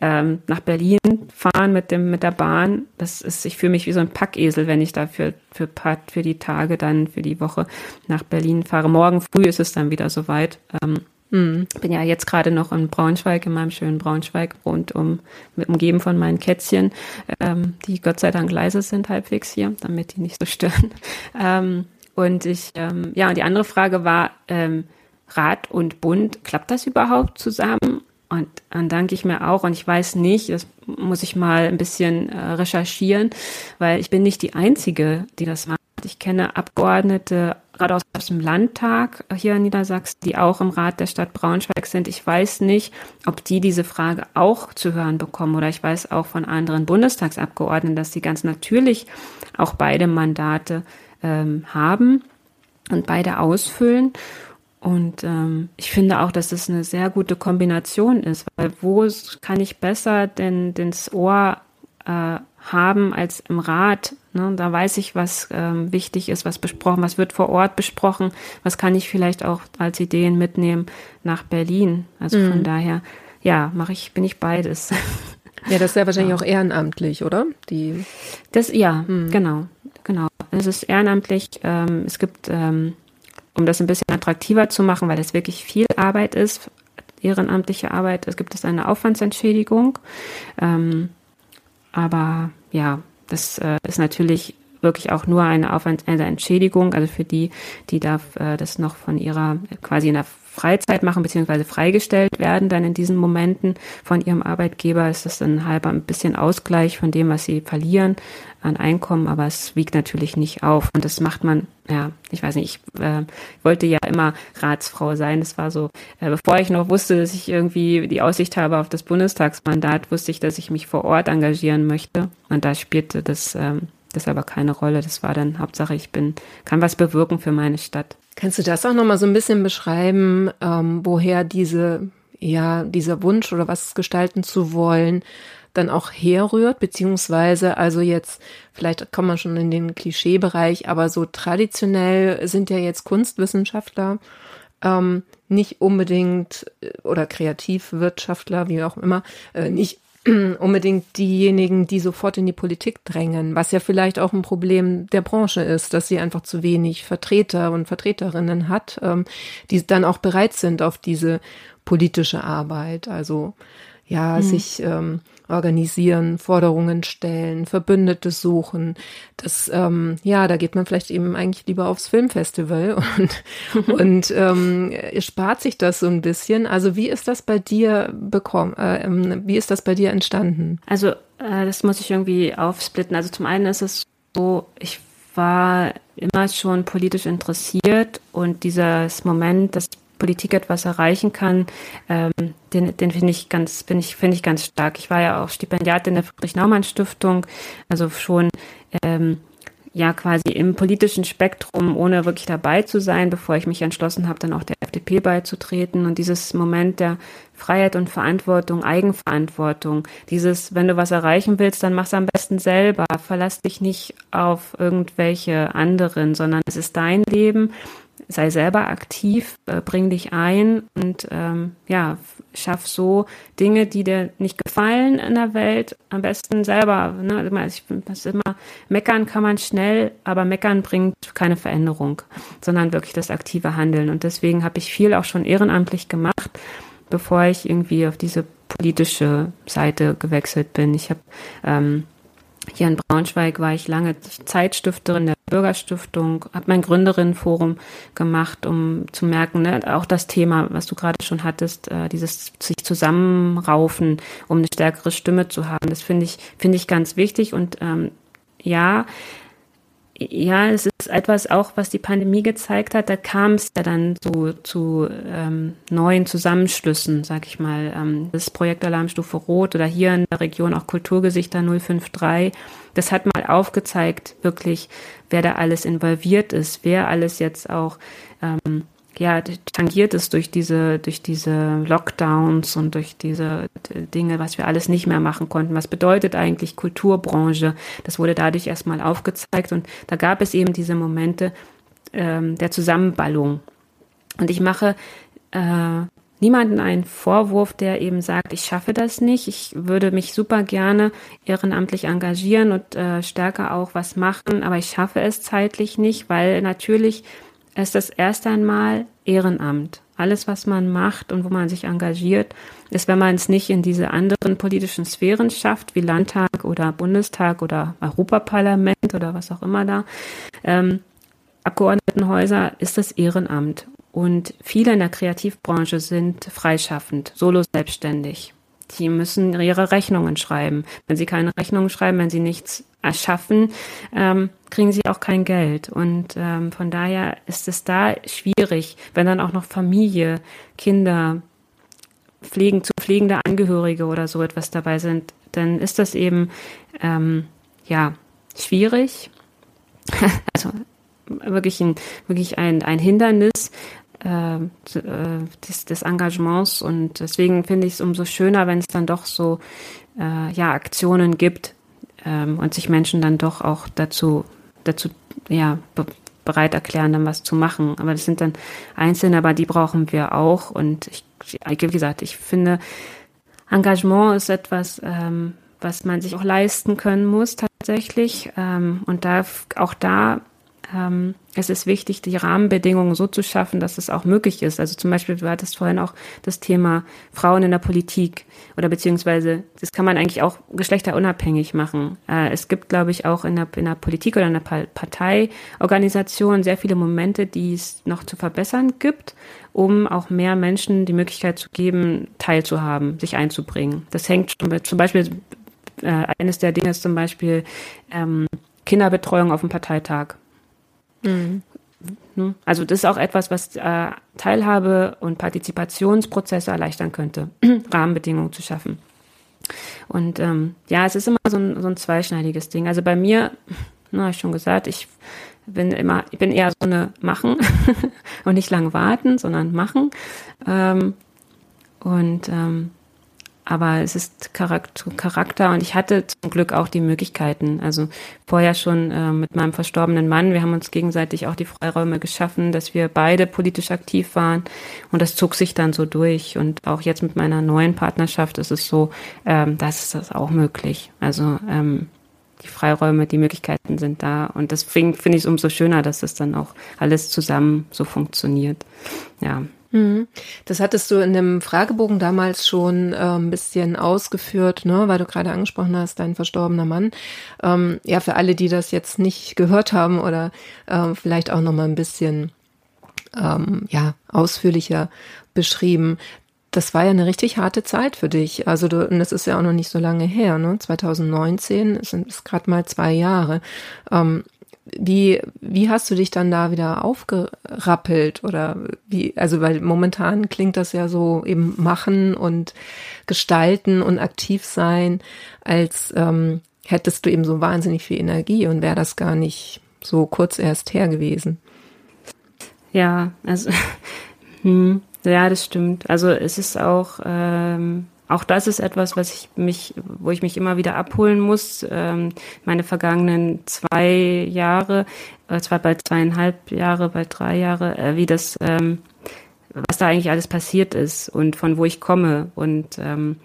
ähm, nach Berlin fahren mit dem mit der Bahn. Das ist, ich fühle mich wie so ein Packesel, wenn ich da für für, für die Tage dann für die Woche nach Berlin fahre. Morgen früh ist es dann wieder soweit. Ähm, Mhm. Bin ja jetzt gerade noch in Braunschweig, in meinem schönen Braunschweig, rund um, umgeben von meinen Kätzchen, ähm, die Gott sei Dank leise sind halbwegs hier, damit die nicht so stören. Ähm, und ich, ähm, ja, und die andere Frage war, ähm, Rat und Bund, klappt das überhaupt zusammen? Und dann danke ich mir auch, und ich weiß nicht, das muss ich mal ein bisschen äh, recherchieren, weil ich bin nicht die Einzige, die das macht. Ich kenne Abgeordnete gerade aus, dem Landtag hier in Niedersachsen, die auch im Rat der Stadt Braunschweig sind. Ich weiß nicht, ob die diese Frage auch zu hören bekommen oder ich weiß auch von anderen Bundestagsabgeordneten, dass sie ganz natürlich auch beide Mandate ähm, haben und beide ausfüllen. Und ähm, ich finde auch, dass es eine sehr gute Kombination ist, weil wo kann ich besser denn das Ohr äh, haben als im Rat Ne, da weiß ich, was ähm, wichtig ist, was besprochen, was wird vor Ort besprochen, was kann ich vielleicht auch als Ideen mitnehmen nach Berlin. Also mhm. von daher, ja, mache ich, bin ich beides. Ja, das ist ja wahrscheinlich ja. auch ehrenamtlich, oder? Die das ja, mhm. genau, genau. Es ist ehrenamtlich. Ähm, es gibt, ähm, um das ein bisschen attraktiver zu machen, weil es wirklich viel Arbeit ist, ehrenamtliche Arbeit. Es gibt es eine Aufwandsentschädigung, ähm, aber ja, das äh, ist natürlich wirklich auch nur eine, Aufwand, eine Entschädigung, also für die, die darf äh, das noch von ihrer quasi in der Freizeit machen, beziehungsweise freigestellt werden, dann in diesen Momenten von ihrem Arbeitgeber ist das dann halber ein bisschen Ausgleich von dem, was sie verlieren an Einkommen, aber es wiegt natürlich nicht auf. Und das macht man, ja, ich weiß nicht, ich äh, wollte ja immer Ratsfrau sein. Das war so, äh, bevor ich noch wusste, dass ich irgendwie die Aussicht habe auf das Bundestagsmandat, wusste ich, dass ich mich vor Ort engagieren möchte. Und da spielte das, ähm, das aber keine Rolle. Das war dann Hauptsache, ich bin, kann was bewirken für meine Stadt. Kannst du das auch nochmal so ein bisschen beschreiben, ähm, woher diese, ja, dieser Wunsch oder was gestalten zu wollen, dann auch herrührt, beziehungsweise also jetzt, vielleicht kommt man schon in den Klischeebereich, aber so traditionell sind ja jetzt Kunstwissenschaftler ähm, nicht unbedingt äh, oder Kreativwirtschaftler, wie auch immer, äh, nicht unbedingt diejenigen, die sofort in die Politik drängen, was ja vielleicht auch ein Problem der Branche ist, dass sie einfach zu wenig Vertreter und Vertreterinnen hat, ähm, die dann auch bereit sind auf diese politische Arbeit. Also ja, mhm. sich ähm, organisieren, Forderungen stellen, Verbündete suchen. Das, ähm, ja, da geht man vielleicht eben eigentlich lieber aufs Filmfestival und, und ähm, spart sich das so ein bisschen. Also wie ist das bei dir bekommen, äh, ähm, wie ist das bei dir entstanden? Also äh, das muss ich irgendwie aufsplitten. Also zum einen ist es so, ich war immer schon politisch interessiert und dieses Moment, dass Politik etwas erreichen kann, ähm, den, den finde ich ganz, finde ich, finde ich ganz stark. Ich war ja auch Stipendiatin der Friedrich-Naumann-Stiftung, also schon ähm, ja quasi im politischen Spektrum, ohne wirklich dabei zu sein, bevor ich mich entschlossen habe, dann auch der FDP beizutreten. Und dieses Moment der Freiheit und Verantwortung, Eigenverantwortung, dieses, wenn du was erreichen willst, dann mach's am besten selber. Verlass dich nicht auf irgendwelche anderen, sondern es ist dein Leben sei selber aktiv, äh, bring dich ein und ähm, ja, schaff so Dinge, die dir nicht gefallen in der Welt, am besten selber. Ne? Ich das immer, meckern kann man schnell, aber meckern bringt keine Veränderung, sondern wirklich das aktive Handeln. Und deswegen habe ich viel auch schon ehrenamtlich gemacht, bevor ich irgendwie auf diese politische Seite gewechselt bin. Ich habe ähm, hier in Braunschweig war ich lange Zeitstifterin der Bürgerstiftung, habe mein Gründerinnenforum gemacht, um zu merken, ne, auch das Thema, was du gerade schon hattest, äh, dieses sich zusammenraufen, um eine stärkere Stimme zu haben, das finde ich finde ich ganz wichtig. Und ähm, ja, ja, es ist etwas auch, was die Pandemie gezeigt hat. Da kam es ja dann so zu ähm, neuen Zusammenschlüssen, sag ich mal. Ähm, das Projekt Alarmstufe Rot oder hier in der Region auch Kulturgesichter 053. Das hat mal aufgezeigt, wirklich, wer da alles involviert ist, wer alles jetzt auch ähm, ja, tangiert es durch diese, durch diese Lockdowns und durch diese Dinge, was wir alles nicht mehr machen konnten. Was bedeutet eigentlich Kulturbranche? Das wurde dadurch erstmal aufgezeigt und da gab es eben diese Momente ähm, der Zusammenballung. Und ich mache äh, niemanden einen Vorwurf, der eben sagt, ich schaffe das nicht. Ich würde mich super gerne ehrenamtlich engagieren und äh, stärker auch was machen, aber ich schaffe es zeitlich nicht, weil natürlich ist das erst einmal Ehrenamt. Alles, was man macht und wo man sich engagiert, ist, wenn man es nicht in diese anderen politischen Sphären schafft, wie Landtag oder Bundestag oder Europaparlament oder was auch immer da, ähm, Abgeordnetenhäuser, ist das Ehrenamt. Und viele in der Kreativbranche sind freischaffend, solo selbstständig. Die müssen ihre Rechnungen schreiben. Wenn sie keine Rechnungen schreiben, wenn sie nichts erschaffen, ähm, kriegen sie auch kein Geld. Und ähm, von daher ist es da schwierig, wenn dann auch noch Familie, Kinder, pflegen, zu pflegende Angehörige oder so etwas dabei sind, dann ist das eben ähm, ja schwierig. also wirklich ein, wirklich ein, ein Hindernis äh, des, des Engagements und deswegen finde ich es umso schöner, wenn es dann doch so äh, ja Aktionen gibt ähm, und sich Menschen dann doch auch dazu dazu ja be bereit erklären, dann was zu machen. Aber das sind dann Einzelne, aber die brauchen wir auch und ich, wie gesagt, ich finde Engagement ist etwas, ähm, was man sich auch leisten können muss tatsächlich ähm, und da auch da ähm, es ist wichtig, die Rahmenbedingungen so zu schaffen, dass es auch möglich ist. Also zum Beispiel, du hattest vorhin auch das Thema Frauen in der Politik oder beziehungsweise, das kann man eigentlich auch geschlechterunabhängig machen. Äh, es gibt, glaube ich, auch in der, in der Politik oder in der Parteiorganisation sehr viele Momente, die es noch zu verbessern gibt, um auch mehr Menschen die Möglichkeit zu geben, teilzuhaben, sich einzubringen. Das hängt zum Beispiel, äh, eines der Dinge ist zum Beispiel ähm, Kinderbetreuung auf dem Parteitag. Mhm. Also das ist auch etwas, was äh, Teilhabe und Partizipationsprozesse erleichtern könnte, Rahmenbedingungen zu schaffen. Und ähm, ja, es ist immer so ein, so ein zweischneidiges Ding. Also bei mir, na, habe ich schon gesagt, ich bin immer, ich bin eher so eine Machen und nicht lang warten, sondern machen. Ähm, und ähm, aber es ist Charakter und ich hatte zum Glück auch die Möglichkeiten. Also vorher schon äh, mit meinem verstorbenen Mann, wir haben uns gegenseitig auch die Freiräume geschaffen, dass wir beide politisch aktiv waren und das zog sich dann so durch. Und auch jetzt mit meiner neuen Partnerschaft ist es so, ähm, das ist das auch möglich. Also ähm, die Freiräume, die Möglichkeiten sind da und deswegen finde ich es umso schöner, dass es dann auch alles zusammen so funktioniert. Ja. Mhm. Das hattest du in dem Fragebogen damals schon äh, ein bisschen ausgeführt, ne, weil du gerade angesprochen hast, dein verstorbener Mann. Ähm, ja, für alle, die das jetzt nicht gehört haben oder äh, vielleicht auch noch mal ein bisschen ähm, ja ausführlicher beschrieben. Das war ja eine richtig harte Zeit für dich. Also du, und das ist ja auch noch nicht so lange her, ne? 2019 sind es gerade mal zwei Jahre. Ähm, wie, wie hast du dich dann da wieder aufgerappelt oder wie, also weil momentan klingt das ja so eben machen und gestalten und aktiv sein, als ähm, hättest du eben so wahnsinnig viel Energie und wäre das gar nicht so kurz erst her gewesen. Ja, also hm, ja, das stimmt. Also es ist auch ähm, auch das ist etwas, was ich mich, wo ich mich immer wieder abholen muss. Ähm, meine vergangenen zwei Jahre, äh, zwar bald zweieinhalb Jahre, bald drei Jahre, äh, wie das, ähm, was da eigentlich alles passiert ist und von wo ich komme. Und ähm,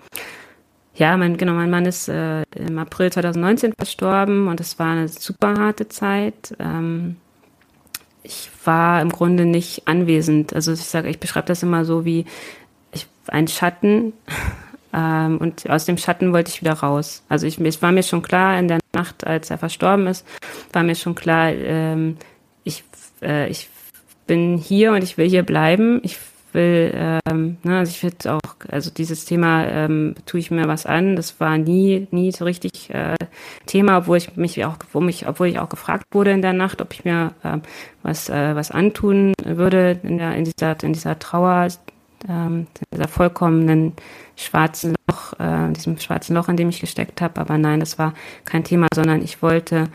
ja, mein, genau, mein Mann ist äh, im April 2019 verstorben und es war eine super harte Zeit. Ähm, ich war im Grunde nicht anwesend. Also ich sage, ich beschreibe das immer so wie ein Schatten ähm, und aus dem Schatten wollte ich wieder raus. Also ich, es war mir schon klar in der Nacht, als er verstorben ist, war mir schon klar, ähm, ich, äh, ich bin hier und ich will hier bleiben. Ich will, ähm, ne, also ich will auch, also dieses Thema ähm, tue ich mir was an. Das war nie, nie so richtig äh, Thema, obwohl ich mich auch, wo mich, obwohl ich auch gefragt wurde in der Nacht, ob ich mir äh, was, äh, was antun würde in der, in dieser, in dieser Trauer, ähm, dieser vollkommenen schwarzen Loch, äh, diesem schwarzen Loch, in dem ich gesteckt habe. Aber nein, das war kein Thema, sondern ich wollte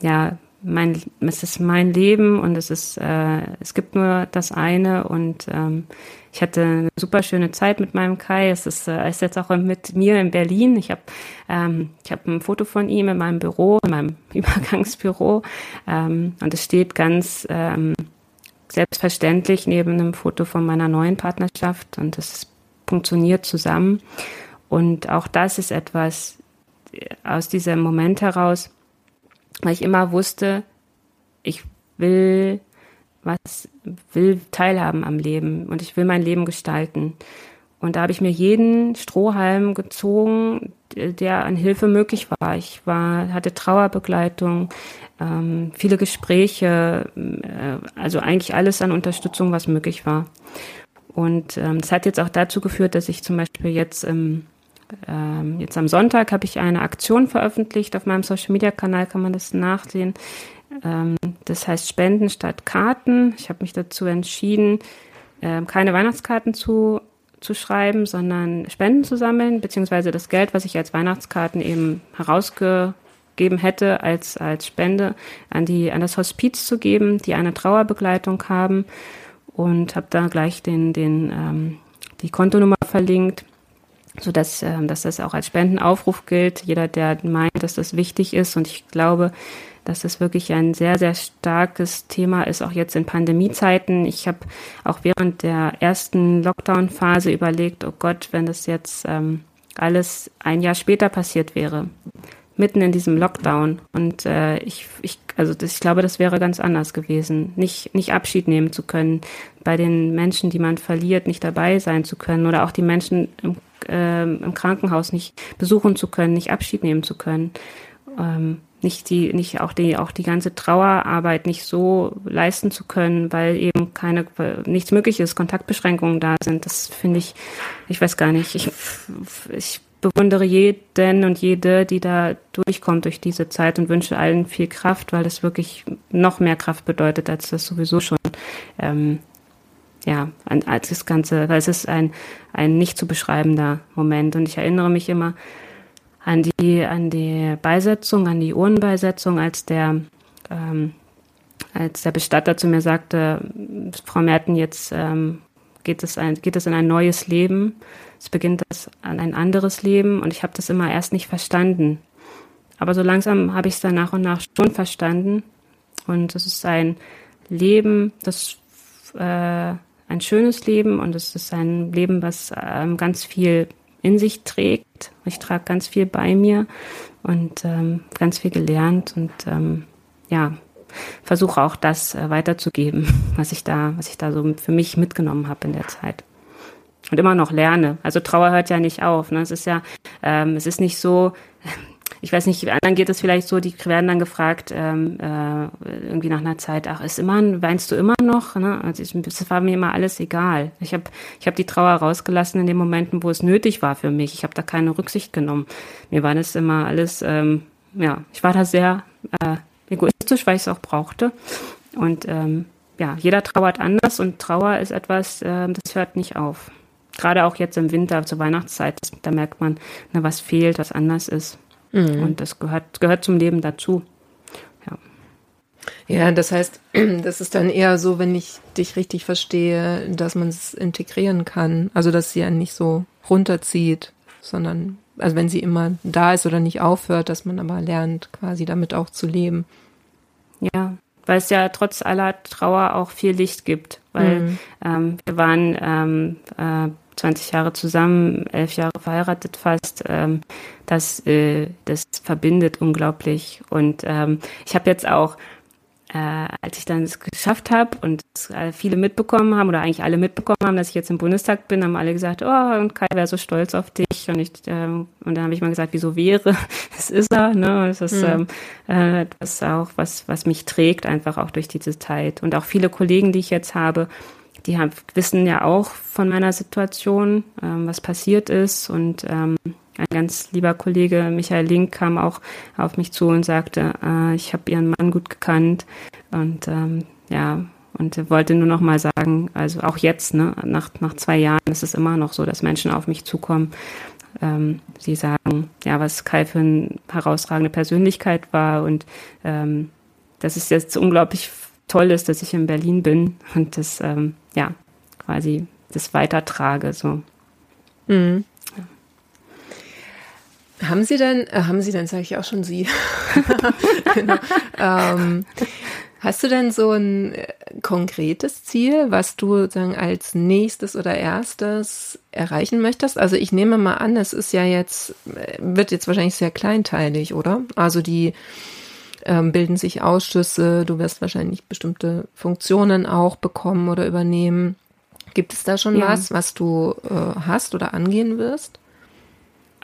ja mein, es ist mein Leben und es ist, äh, es gibt nur das eine und ähm, ich hatte eine super schöne Zeit mit meinem Kai. Es ist, äh, ist jetzt auch mit mir in Berlin. Ich habe ähm, hab ein Foto von ihm in meinem Büro, in meinem Übergangsbüro ähm, und es steht ganz ähm, selbstverständlich neben einem Foto von meiner neuen Partnerschaft und es funktioniert zusammen. Und auch das ist etwas äh, aus diesem Moment heraus, weil ich immer wusste, ich will was, will teilhaben am Leben und ich will mein Leben gestalten. Und da habe ich mir jeden Strohhalm gezogen, der an Hilfe möglich war. Ich war, hatte Trauerbegleitung, ähm, viele Gespräche, äh, also eigentlich alles an Unterstützung, was möglich war. Und ähm, das hat jetzt auch dazu geführt, dass ich zum Beispiel jetzt im ähm, jetzt am Sonntag habe ich eine Aktion veröffentlicht auf meinem Social Media Kanal, kann man das nachsehen. Ähm, das heißt Spenden statt Karten. Ich habe mich dazu entschieden, äh, keine Weihnachtskarten zu, zu schreiben, sondern Spenden zu sammeln, beziehungsweise das Geld, was ich als Weihnachtskarten eben herausgegeben hätte, als, als Spende an, die, an das Hospiz zu geben, die eine Trauerbegleitung haben. Und habe da gleich den, den, ähm, die Kontonummer verlinkt so dass, äh, dass das auch als Spendenaufruf gilt. Jeder, der meint, dass das wichtig ist und ich glaube, dass das wirklich ein sehr, sehr starkes Thema ist, auch jetzt in Pandemiezeiten. Ich habe auch während der ersten Lockdown-Phase überlegt, oh Gott, wenn das jetzt ähm, alles ein Jahr später passiert wäre, mitten in diesem Lockdown. Und äh, ich, ich, also das, ich glaube, das wäre ganz anders gewesen, nicht, nicht Abschied nehmen zu können, bei den Menschen, die man verliert, nicht dabei sein zu können oder auch die Menschen im, äh, im Krankenhaus nicht besuchen zu können, nicht Abschied nehmen zu können. Ähm, nicht die, nicht auch die, auch die ganze Trauerarbeit nicht so leisten zu können, weil eben keine, nichts möglich ist, Kontaktbeschränkungen da sind. Das finde ich, ich weiß gar nicht. Ich, ich bewundere jeden und jede, die da durchkommt durch diese Zeit und wünsche allen viel Kraft, weil das wirklich noch mehr Kraft bedeutet, als das sowieso schon, ähm, ja, als das Ganze, weil es ist ein, ein nicht zu beschreibender Moment. Und ich erinnere mich immer, an die, an die Beisetzung, an die Urnenbeisetzung, als der, ähm, als der Bestatter zu mir sagte, Frau Merten, jetzt ähm, geht, es ein, geht es in ein neues Leben, es beginnt das an ein anderes Leben und ich habe das immer erst nicht verstanden. Aber so langsam habe ich es dann nach und nach schon verstanden und es ist ein Leben, das äh, ein schönes Leben und es ist ein Leben, was ähm, ganz viel in sich trägt. Ich trage ganz viel bei mir und ähm, ganz viel gelernt und ähm, ja, versuche auch das äh, weiterzugeben, was ich da, was ich da so für mich mitgenommen habe in der Zeit. Und immer noch lerne. Also Trauer hört ja nicht auf. Ne? Es ist ja, ähm, es ist nicht so, ich weiß nicht, anderen geht es vielleicht so, die werden dann gefragt, ähm, äh, irgendwie nach einer Zeit, ach, ist immer, weinst du immer noch? Ne? Also ich, das war mir immer alles egal. Ich habe ich hab die Trauer rausgelassen in den Momenten, wo es nötig war für mich. Ich habe da keine Rücksicht genommen. Mir war das immer alles, ähm, ja, ich war da sehr äh, egoistisch, weil ich es auch brauchte. Und ähm, ja, jeder trauert anders und Trauer ist etwas, äh, das hört nicht auf. Gerade auch jetzt im Winter zur Weihnachtszeit, da merkt man, ne, was fehlt, was anders ist. Mhm. Und das gehört, gehört zum Leben dazu. Ja. Ja, das heißt, das ist dann eher so, wenn ich dich richtig verstehe, dass man es integrieren kann. Also, dass sie einen nicht so runterzieht, sondern, also wenn sie immer da ist oder nicht aufhört, dass man aber lernt, quasi damit auch zu leben. Ja, weil es ja trotz aller Trauer auch viel Licht gibt. Weil mhm. ähm, wir waren ähm, äh, 20 Jahre zusammen, elf Jahre verheiratet fast. Ähm, das, äh, das verbindet unglaublich. Und ähm, ich habe jetzt auch, äh, als ich dann es geschafft habe und äh, viele mitbekommen haben oder eigentlich alle mitbekommen haben, dass ich jetzt im Bundestag bin, haben alle gesagt, oh, und Kai wäre so stolz auf dich. Und ich ähm, und dann habe ich mal gesagt, wieso wäre? Das ist er. Ne? Das ist mhm. ähm, äh, das auch was, was mich trägt einfach auch durch diese Zeit. Und auch viele Kollegen, die ich jetzt habe, die haben, wissen ja auch von meiner Situation, ähm, was passiert ist. Und ähm, ein ganz lieber Kollege, Michael Link, kam auch auf mich zu und sagte, äh, ich habe ihren Mann gut gekannt. Und ähm, ja, und wollte nur noch mal sagen, also auch jetzt, ne, nach, nach zwei Jahren ist es immer noch so, dass Menschen auf mich zukommen. Ähm, sie sagen, ja, was Kai für eine herausragende Persönlichkeit war und ähm, dass es jetzt unglaublich toll ist, dass ich in Berlin bin und das, ähm, ja, quasi das weitertrage, so. Mhm. Haben Sie denn, äh, haben Sie denn, sage ich auch schon Sie, genau. ähm, Hast du denn so ein äh, konkretes Ziel, was du sagen als nächstes oder erstes erreichen möchtest? Also ich nehme mal an, es ist ja jetzt, äh, wird jetzt wahrscheinlich sehr kleinteilig, oder? Also die ähm, bilden sich Ausschüsse, du wirst wahrscheinlich bestimmte Funktionen auch bekommen oder übernehmen. Gibt es da schon ja. was, was du äh, hast oder angehen wirst?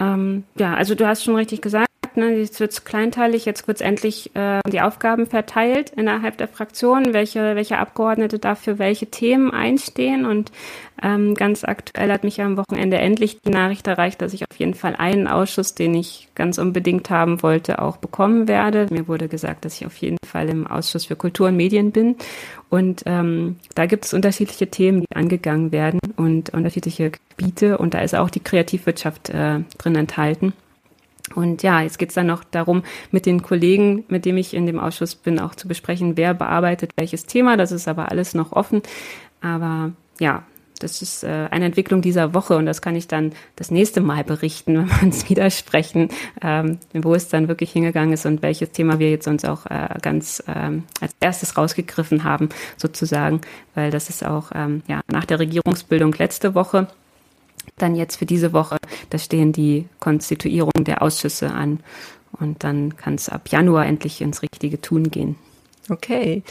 Ähm, ja, also du hast schon richtig gesagt, ne, jetzt wird es kleinteilig, jetzt wird es endlich äh, die Aufgaben verteilt innerhalb der Fraktion, welche, welche Abgeordnete dafür welche Themen einstehen. Und ähm, ganz aktuell hat mich am Wochenende endlich die Nachricht erreicht, dass ich auf jeden Fall einen Ausschuss, den ich ganz unbedingt haben wollte, auch bekommen werde. Mir wurde gesagt, dass ich auf jeden Fall im Ausschuss für Kultur und Medien bin. Und ähm, da gibt es unterschiedliche Themen, die angegangen werden und unterschiedliche Gebiete. Und da ist auch die Kreativwirtschaft äh, drin enthalten. Und ja, jetzt geht's dann noch darum, mit den Kollegen, mit dem ich in dem Ausschuss bin, auch zu besprechen, wer bearbeitet welches Thema. Das ist aber alles noch offen. Aber ja, das ist äh, eine Entwicklung dieser Woche und das kann ich dann das nächste Mal berichten, wenn wir uns widersprechen, ähm, wo es dann wirklich hingegangen ist und welches Thema wir jetzt uns auch äh, ganz ähm, als erstes rausgegriffen haben, sozusagen, weil das ist auch ähm, ja nach der Regierungsbildung letzte Woche dann jetzt für diese Woche, da stehen die Konstituierungen der Ausschüsse an. Und dann kann es ab Januar endlich ins richtige Tun gehen. Okay,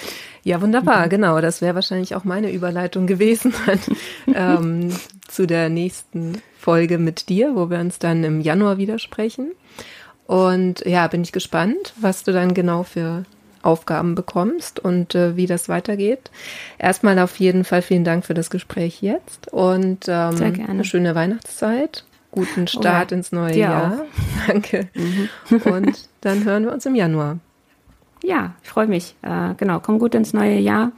ja wunderbar, mhm. genau. Das wäre wahrscheinlich auch meine Überleitung gewesen ähm, zu der nächsten Folge mit dir, wo wir uns dann im Januar widersprechen. Und ja, bin ich gespannt, was du dann genau für Aufgaben bekommst und äh, wie das weitergeht. Erstmal auf jeden Fall vielen Dank für das Gespräch jetzt und ähm, Sehr gerne. eine schöne Weihnachtszeit. Guten Start oh, ins neue Jahr. Auch. Danke. Mhm. Und dann hören wir uns im Januar. Ja, ich freue mich. Äh, genau, komm gut ins neue Jahr.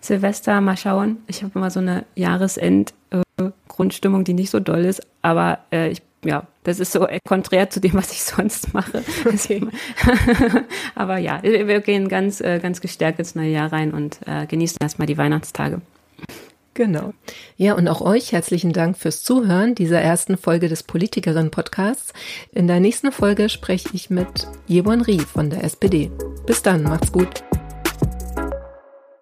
Silvester, mal schauen. Ich habe immer so eine Jahresend-Grundstimmung, äh, die nicht so doll ist, aber äh, ich ja, das ist so konträr zu dem, was ich sonst mache. Aber ja, wir gehen ganz, äh, ganz gestärkt ins neue Jahr rein und äh, genießen erstmal die Weihnachtstage. Genau. Ja, und auch euch herzlichen Dank fürs Zuhören dieser ersten Folge des Politikerinnen-Podcasts. In der nächsten Folge spreche ich mit Jewon Rie von der SPD. Bis dann, macht's gut.